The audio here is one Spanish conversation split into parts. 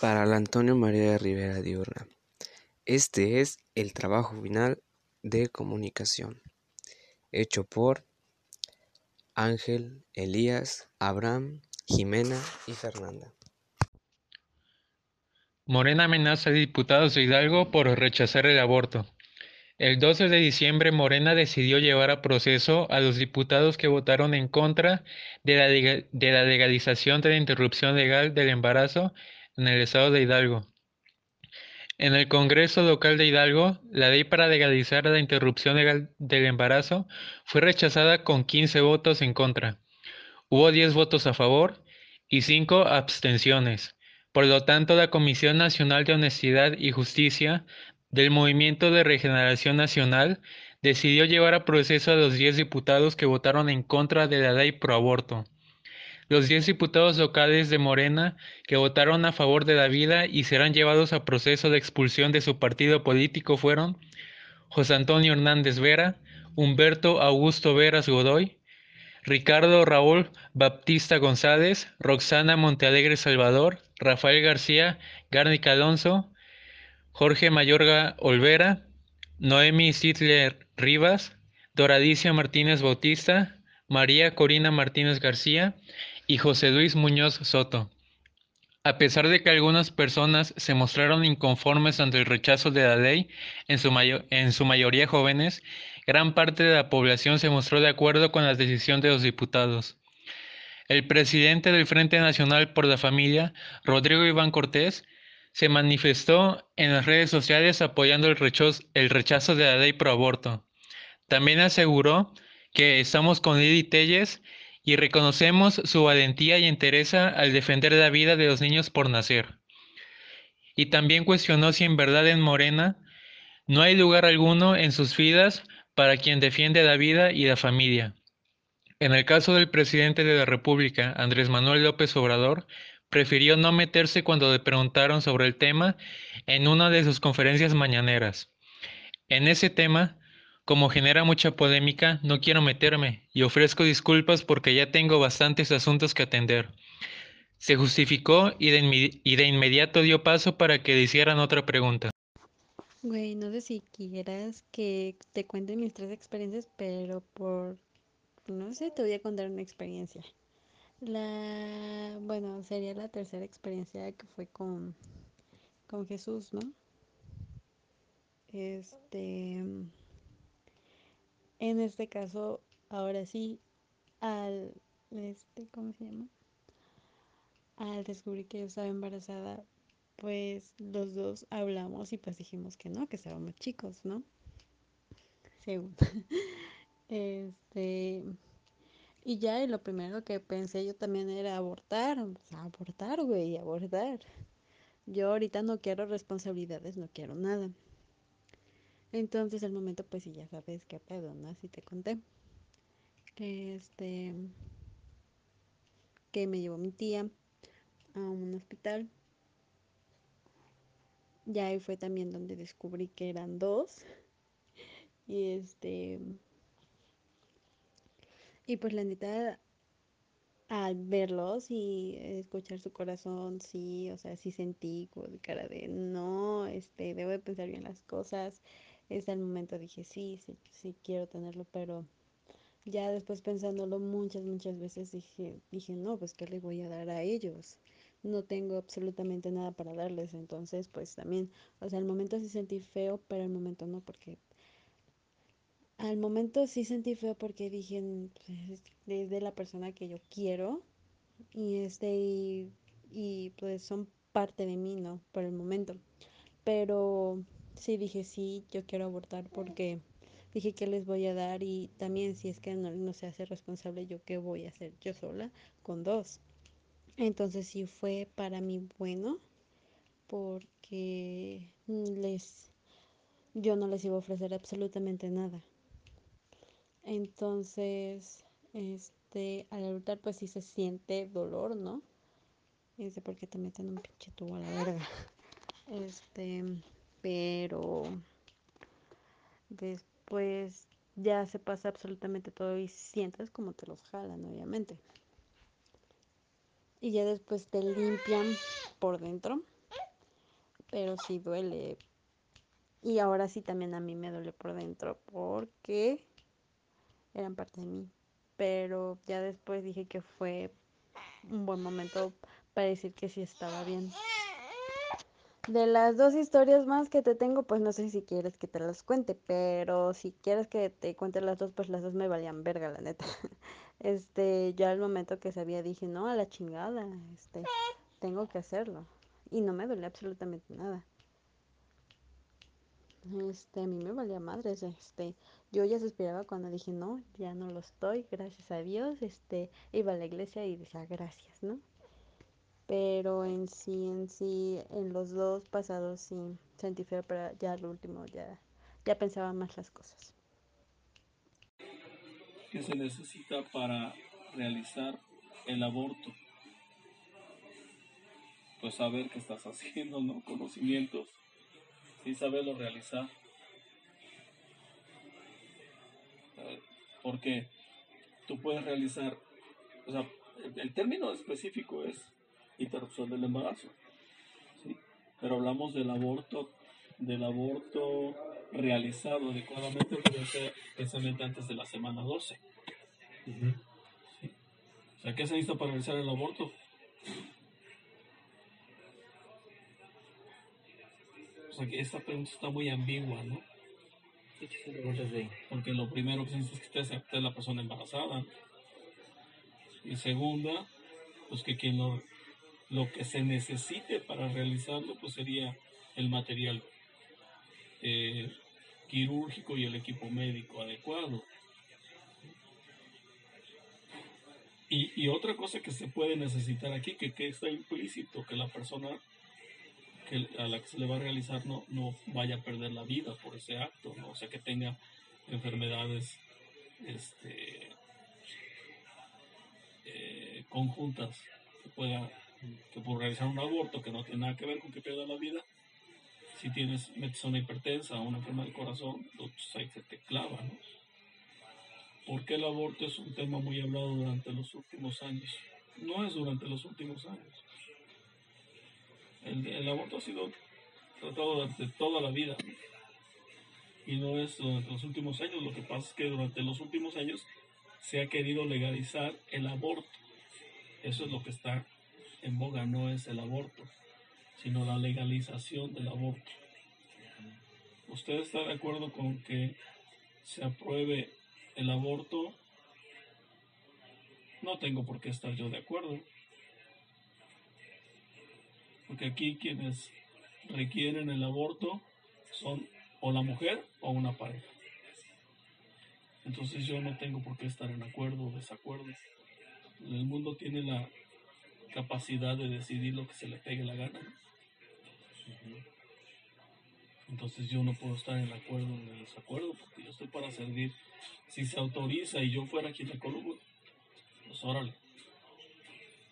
para la Antonio María de Rivera Diurna. Este es el trabajo final de comunicación, hecho por Ángel, Elías, Abraham, Jimena y Fernanda. Morena amenaza a diputados de Hidalgo por rechazar el aborto. El 12 de diciembre, Morena decidió llevar a proceso a los diputados que votaron en contra de la, de la legalización de la interrupción legal del embarazo en el estado de Hidalgo. En el Congreso local de Hidalgo, la ley para legalizar la interrupción legal del embarazo fue rechazada con 15 votos en contra. Hubo 10 votos a favor y 5 abstenciones. Por lo tanto, la Comisión Nacional de Honestidad y Justicia del Movimiento de Regeneración Nacional decidió llevar a proceso a los 10 diputados que votaron en contra de la ley pro aborto. Los 10 diputados locales de Morena que votaron a favor de la vida y serán llevados a proceso de expulsión de su partido político fueron José Antonio Hernández Vera, Humberto Augusto Veras Godoy, Ricardo Raúl Baptista González, Roxana Montealegre Salvador, Rafael García, Garnica Alonso, Jorge Mayorga Olvera, Noemi Sidler Rivas, Doradicia Martínez Bautista, María Corina Martínez García y José Luis Muñoz Soto. A pesar de que algunas personas se mostraron inconformes ante el rechazo de la ley, en su, mayoría jóvenes, gran parte de la población se mostró de acuerdo con la decisión de los diputados. El presidente del Frente Nacional por la Familia, Rodrigo Iván Cortés, se manifestó en las redes sociales apoyando el rechazo, el rechazo de la ley pro aborto. También aseguró que estamos con Lili Telles y reconocemos su valentía y entereza al defender la vida de los niños por nacer. Y también cuestionó si en verdad en Morena no hay lugar alguno en sus vidas para quien defiende la vida y la familia. En el caso del presidente de la República, Andrés Manuel López Obrador, prefirió no meterse cuando le preguntaron sobre el tema en una de sus conferencias mañaneras. En ese tema, como genera mucha polémica, no quiero meterme y ofrezco disculpas porque ya tengo bastantes asuntos que atender. Se justificó y de, inmediato dio paso para que le hicieran otra pregunta. Güey, no sé si quieras que te cuente mis tres experiencias, pero por, no sé, te voy a contar una experiencia. La, bueno, sería la tercera experiencia que fue con, con Jesús, ¿no? Este, en este caso, ahora sí, al, este, ¿cómo se llama? Al descubrir que yo estaba embarazada, pues los dos hablamos y pues dijimos que no, que estábamos chicos, ¿no? Según. este. Y ya, y lo primero que pensé yo también era abortar. abortar, güey, abortar. Yo ahorita no quiero responsabilidades, no quiero nada. Entonces el momento pues sí ya sabes qué pedo, ¿no? Así te conté. Que este que me llevó mi tía a un hospital. Ya ahí fue también donde descubrí que eran dos. Y este y pues la neta al verlos y escuchar su corazón, sí, o sea, sí sentí como de cara de no, este, debo de pensar bien las cosas es el momento dije, sí, sí, sí quiero tenerlo, pero ya después pensándolo muchas, muchas veces dije, dije, no, pues ¿qué les voy a dar a ellos? No tengo absolutamente nada para darles, entonces pues también, o sea, al momento sí sentí feo, pero al momento no, porque al momento sí sentí feo porque dije, pues, es de la persona que yo quiero y este, y, y pues son parte de mí, ¿no? Por el momento. Pero sí dije, sí, yo quiero abortar porque dije que les voy a dar y también si es que no, no se hace responsable, yo qué voy a hacer yo sola con dos. Entonces sí fue para mí bueno porque les yo no les iba a ofrecer absolutamente nada. Entonces, este, al abortar pues sí se siente dolor, ¿no? Dice, porque te meten un pinche tubo a la verga. Este, pero después ya se pasa absolutamente todo y sientes como te los jalan, obviamente. Y ya después te limpian por dentro pero sí duele. Y ahora sí también a mí me duele por dentro porque eran parte de mí. Pero ya después dije que fue un buen momento para decir que sí estaba bien. De las dos historias más que te tengo, pues no sé si quieres que te las cuente, pero si quieres que te cuente las dos, pues las dos me valían verga, la neta. Este, yo al momento que sabía dije, no, a la chingada, este, tengo que hacerlo. Y no me duele absolutamente nada. Este, a mí me valía madres, este, yo ya suspiraba cuando dije, no, ya no lo estoy, gracias a Dios, este, iba a la iglesia y decía gracias, ¿no? Pero en sí, en sí, en los dos pasados sí sentí feo, pero ya al último ya, ya pensaba más las cosas. ¿Qué se necesita para realizar el aborto? Pues saber qué estás haciendo, ¿no? Conocimientos sí saberlo realizar. Porque tú puedes realizar, o sea, el, término específico es interrupción del embarazo, ¿sí? pero hablamos del aborto, del aborto realizado adecuadamente precisamente antes de la semana 12. O sea, ¿qué se necesita para realizar el aborto? que esta pregunta está muy ambigua, ¿no? Porque lo primero que es que esté la persona embarazada. Y segunda, pues que quien lo, lo que se necesite para realizarlo, pues sería el material eh, quirúrgico y el equipo médico adecuado. Y, y, otra cosa que se puede necesitar aquí, que, que está implícito, que la persona a la que se le va a realizar no, no vaya a perder la vida por ese acto, ¿no? o sea, que tenga enfermedades este, eh, conjuntas, que pueda, que por realizar un aborto que no tiene nada que ver con que pierda la vida, si tienes una hipertensa una enfermedad del corazón, pues ahí se te clava, ¿no? Porque el aborto es un tema muy hablado durante los últimos años. No es durante los últimos años el, aborto ha sido tratado durante toda la vida y no es durante los últimos años. Lo que pasa es que durante los últimos años se ha querido legalizar el aborto. Eso es lo que está en boga, no es el aborto, sino la legalización del aborto. ¿Usted está de acuerdo con que se apruebe el aborto? No tengo por qué estar yo de acuerdo. Porque aquí quienes requieren el aborto son o la mujer o una pareja. Entonces yo no tengo por qué estar en acuerdo o desacuerdo. El mundo tiene la capacidad de decidir lo que se le pegue la gana. Entonces yo no puedo estar en acuerdo o en desacuerdo porque yo estoy para servir. Si se autoriza y yo fuera quien ginecólogo, pues órale.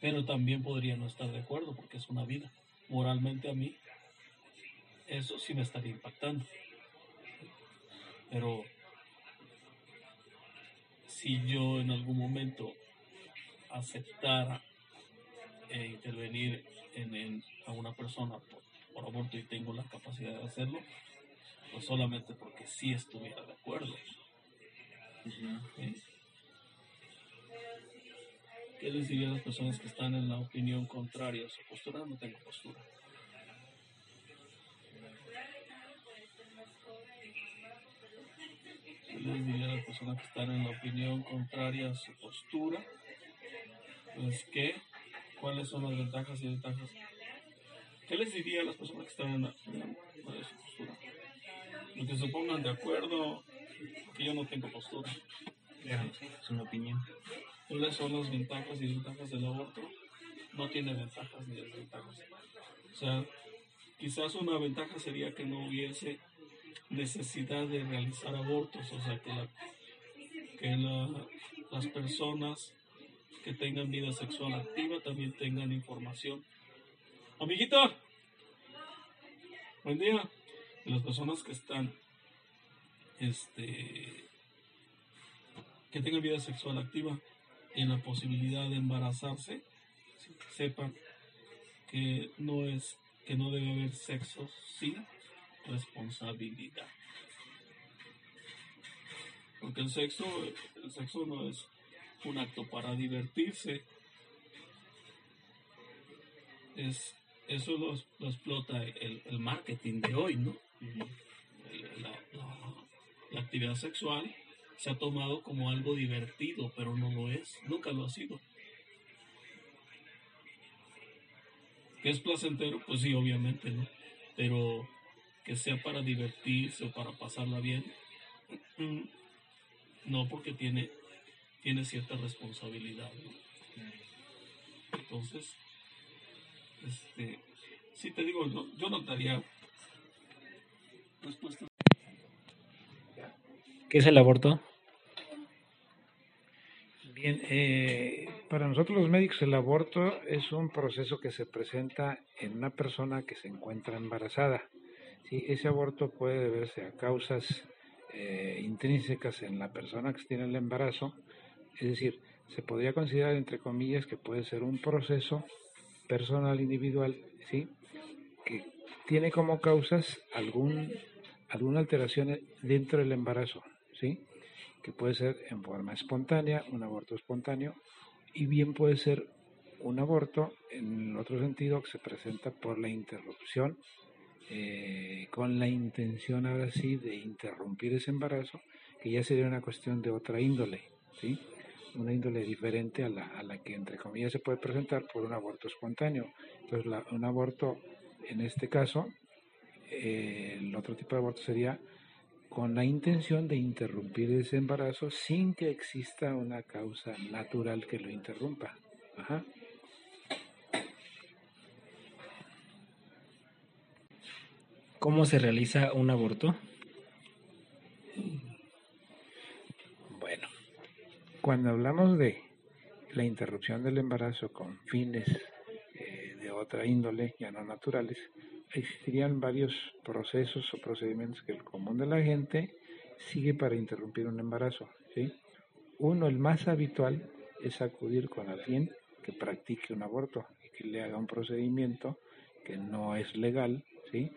Pero también podría no estar de acuerdo porque es una vida moralmente a mí, eso sí me estaría impactando. Pero si yo en algún momento aceptara eh, intervenir en, a una persona por, aborto y tengo la capacidad de hacerlo, pues solamente porque sí estuviera de acuerdo. ¿Qué les diría a las personas que están en la opinión contraria a su postura? No tengo postura. ¿Qué les diría a las personas que están en la opinión contraria a su postura? Pues qué, cuáles son las ventajas y desventajas. ¿Qué les diría a las personas que están en la a su postura? que se pongan de acuerdo, que yo no tengo postura. Es una opinión. ¿Cuáles son las ventajas y desventajas del aborto? No tiene ventajas ni desventajas. O sea, quizás una ventaja sería que no hubiese necesidad de realizar abortos, o sea, que, la, que las personas que tengan vida sexual activa también tengan información. Amiguita, buen día. las personas que están, este, que tengan vida sexual activa, en la posibilidad de embarazarse, sepan que no es que no debe haber sexo sin responsabilidad. Porque el sexo, el sexo no es un acto para divertirse. Es, eso lo, explota el, marketing de hoy, ¿no? la actividad sexual se ha tomado como algo divertido, pero no lo es, nunca lo ha sido. ¿Que es placentero? Pues sí, obviamente, ¿no? Pero que sea para divertirse o para pasarla bien, mm, no, porque tiene, tiene cierta responsabilidad. Entonces, este, sí te digo, yo, yo no daría respuesta. ¿Qué es el aborto? Bien, eh, para nosotros los médicos el aborto es un proceso que se presenta en una persona que se encuentra embarazada. ¿sí? Ese aborto puede deberse a causas eh, intrínsecas en la persona que tiene el embarazo, es decir, se podría considerar entre comillas que puede ser un proceso personal individual, ¿sí? que tiene como causas algún, alguna alteración dentro del embarazo, ¿sí? que puede ser en forma espontánea, un aborto espontáneo, y bien puede ser un aborto en otro sentido que se presenta por la interrupción eh, con la intención ahora sí de interrumpir ese embarazo, que ya sería una cuestión de otra índole, ¿sí? Una índole diferente a la, a la que entre comillas se puede presentar por un aborto espontáneo. Entonces un aborto en este caso, eh, el otro tipo de aborto sería con la intención de interrumpir ese embarazo sin que exista una causa natural que lo interrumpa. ¿Cómo se realiza un aborto? Bueno, cuando hablamos de la interrupción del embarazo con fines eh, de otra índole, ya no naturales, existirían varios procesos o procedimientos que el común de la gente sigue para interrumpir un embarazo. ¿sí? Uno, el más habitual, es acudir con alguien que practique un aborto y que le haga un procedimiento que no es legal, ¿sí?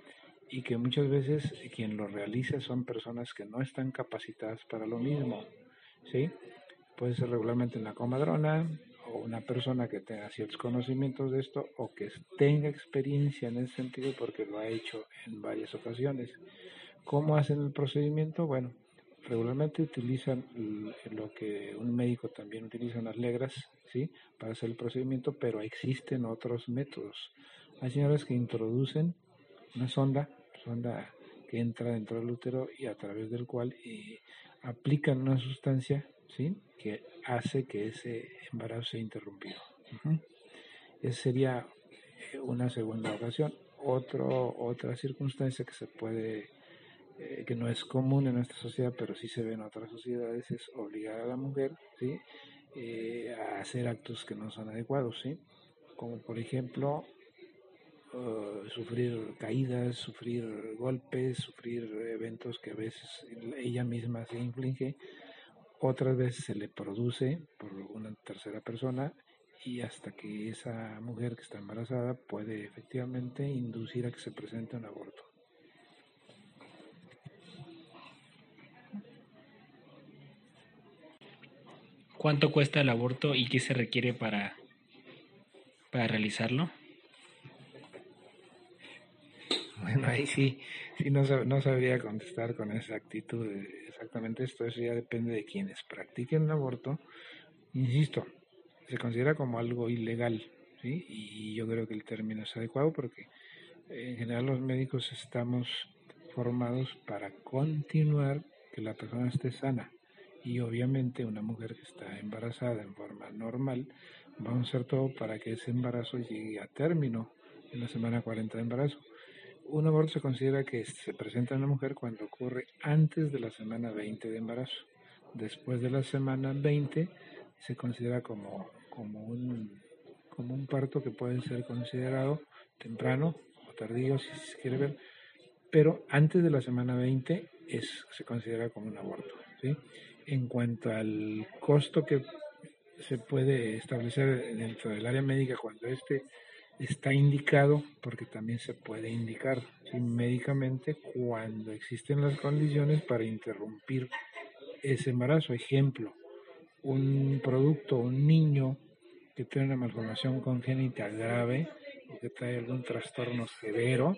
y que muchas veces quien lo realiza son personas que no están capacitadas para lo mismo. ¿sí? Puede ser regularmente en la comadrona, o una persona que tenga ciertos conocimientos de esto o que tenga experiencia en ese sentido porque lo ha hecho en varias ocasiones. ¿Cómo hacen el procedimiento? Bueno, regularmente utilizan lo que un médico también utiliza las legras, ¿sí? Para hacer el procedimiento, pero existen otros métodos. Hay señoras que introducen una sonda, sonda que entra dentro del útero y a través del cual eh, aplican una sustancia, ¿sí? Que hace que ese embarazo sea interrumpido. Esa sería eh, una segunda ocasión. Otro, otra circunstancia que se puede, eh, que no es común en nuestra sociedad, pero sí se ve en otras sociedades, es obligar a la mujer ¿sí? Eh, a hacer actos que no son adecuados, ¿sí? como por ejemplo sufrir caídas, sufrir golpes, sufrir eventos que a veces ella misma se inflige otras veces se le produce por una tercera persona y hasta que esa mujer que está embarazada puede efectivamente inducir a que se presente un aborto. ¿Cuánto cuesta el aborto y qué se requiere para, para realizarlo? Bueno, ahí sí, sí no, no sabría contestar con exactitud exactamente esto. Eso ya depende de quienes practiquen un aborto. Insisto, se considera como algo ilegal, ¿sí? Y yo creo que el término es adecuado porque en general los médicos estamos formados para continuar que la persona esté sana. Y obviamente una mujer que está embarazada en forma normal, vamos a hacer todo para que ese embarazo llegue a término en la semana 40 de embarazo un aborto se considera que se presenta en la mujer cuando ocurre antes de la semana 20 de embarazo. Después de la semana 20 se considera como, como, un, como un parto que puede ser considerado temprano o tardío si se quiere ver, pero antes de la semana 20 es, se considera como un aborto. ¿sí? En cuanto al costo que se puede establecer dentro del área médica cuando este está indicado porque también se puede indicar médicamente cuando existen las condiciones para interrumpir ese embarazo. Ejemplo, un producto, un niño que tiene una malformación congénita grave o que trae algún trastorno severo,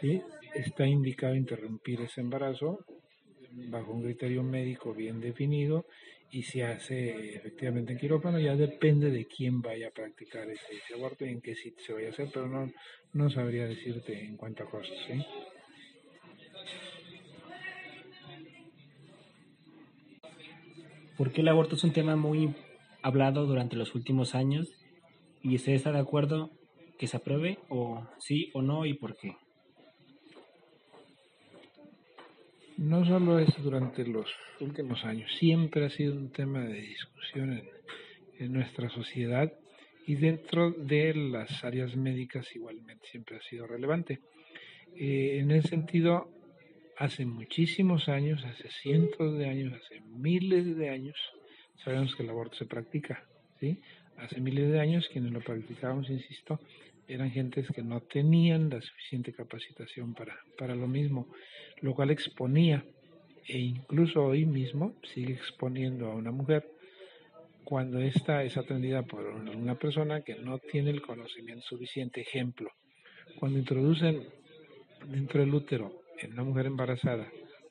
¿sí? está indicado interrumpir ese embarazo bajo un criterio médico bien definido y se hace efectivamente en quirófano, ya depende de quién vaya a practicar ese, aborto y en qué sitio se vaya a hacer, pero no, no sabría decirte en cuánto a costos. ¿sí? ¿Por qué el aborto es un tema muy hablado durante los últimos años? ¿Y usted está de acuerdo que se apruebe o sí o no y por qué? No solo es durante los últimos años, siempre ha sido un tema de discusión en, nuestra sociedad y dentro de las áreas médicas igualmente siempre ha sido relevante. Eh, en ese sentido, hace muchísimos años, hace cientos de años, hace miles de años, sabemos que el aborto se practica, ¿sí? Hace miles de años quienes lo practicábamos, insisto, eran gentes que no tenían la suficiente capacitación para, para lo mismo, lo cual exponía, e incluso hoy mismo sigue exponiendo a una mujer cuando ésta es atendida por una persona que no tiene el conocimiento suficiente. Ejemplo, cuando introducen dentro del útero en una mujer embarazada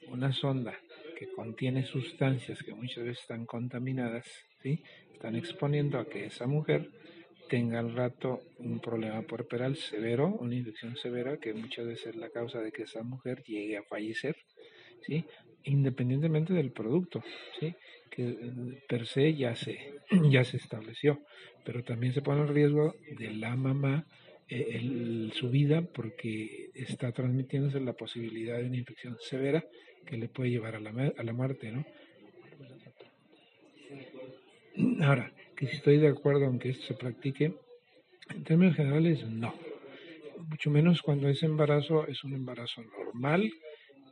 una sonda que contiene sustancias que muchas veces están contaminadas, ¿sí? están exponiendo a que esa mujer tenga al rato un problema puerperal severo, una infección severa que muchas veces es la causa de que esa mujer llegue a fallecer, ¿sí? independientemente del producto, ¿sí? que per se ya se, ya se estableció, pero también se pone en riesgo de la mamá eh, su vida porque está transmitiéndose la posibilidad de una infección severa que le puede llevar a la, a la muerte, ¿no? Ahora, que si estoy de acuerdo en que esto se practique, en términos generales no. Mucho menos cuando ese embarazo es un embarazo normal,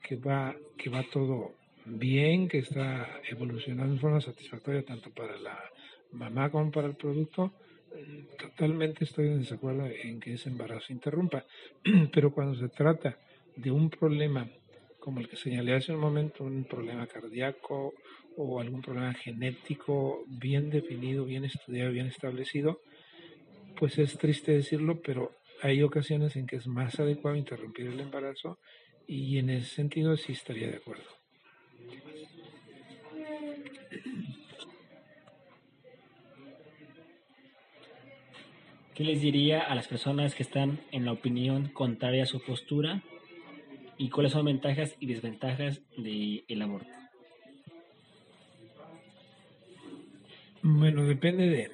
que va, que va todo bien, que está evolucionando de forma satisfactoria tanto para la mamá como para el producto, totalmente estoy en desacuerdo en que ese embarazo interrumpa. Pero cuando se trata de un problema como el que señalé hace un momento, un problema cardíaco o algún problema genético bien definido, bien estudiado, bien establecido, pues es triste decirlo, pero hay ocasiones en que es más adecuado interrumpir el embarazo y en ese sentido sí estaría de acuerdo. ¿Qué les diría a las personas que están en la opinión contraria a su postura y cuáles son ventajas y desventajas del aborto? Bueno, depende de,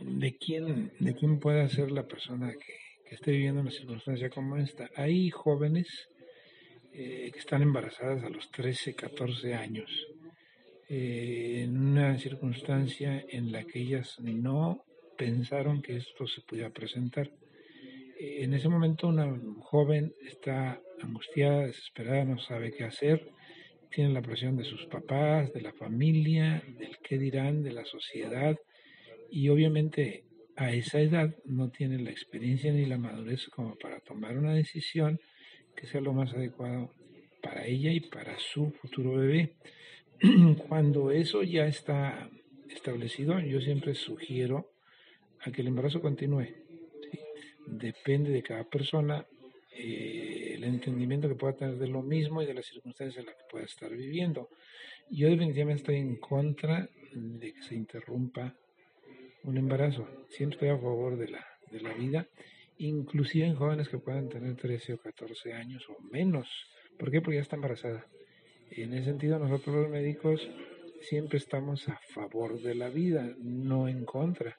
de quién, de quién pueda ser la persona que, esté viviendo una circunstancia como esta. Hay jóvenes eh, que están embarazadas a los 13, 14 años, eh, en una circunstancia en la que ellas no pensaron que esto se pudiera presentar. Eh, en ese momento una joven está angustiada, desesperada, no sabe qué hacer, tienen la presión de sus papás, de la familia, del qué dirán, de la sociedad y obviamente a esa edad no tienen la experiencia ni la madurez como para tomar una decisión que sea lo más adecuado para ella y para su futuro bebé. Cuando eso ya está establecido, yo siempre sugiero que el embarazo continúe. Depende de cada persona, eh, el entendimiento que pueda tener de lo mismo y de las circunstancias en las que pueda estar viviendo. Yo definitivamente estoy en contra de que se interrumpa un embarazo. Siempre estoy a favor de la, de la vida, inclusive en jóvenes que puedan tener 13 o 14 años o menos. ¿Por qué? Porque ya está embarazada. En ese sentido, nosotros los médicos siempre estamos a favor de la vida, no en contra.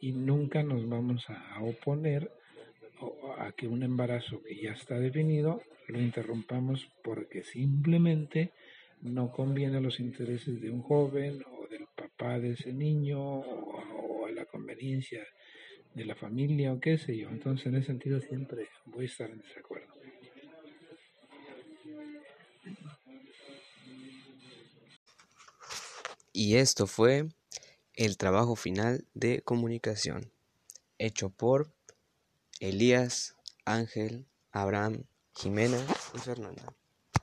Y nunca nos vamos a oponer a que un embarazo que ya está definido lo interrumpamos porque simplemente no conviene a los intereses de un joven o del papá de ese niño o, a la conveniencia de la familia o qué sé yo. Entonces en ese sentido siempre voy a estar en desacuerdo. Y esto fue el trabajo final de comunicación hecho por Elías, Ángel, Abraham, Jimena y Fernanda.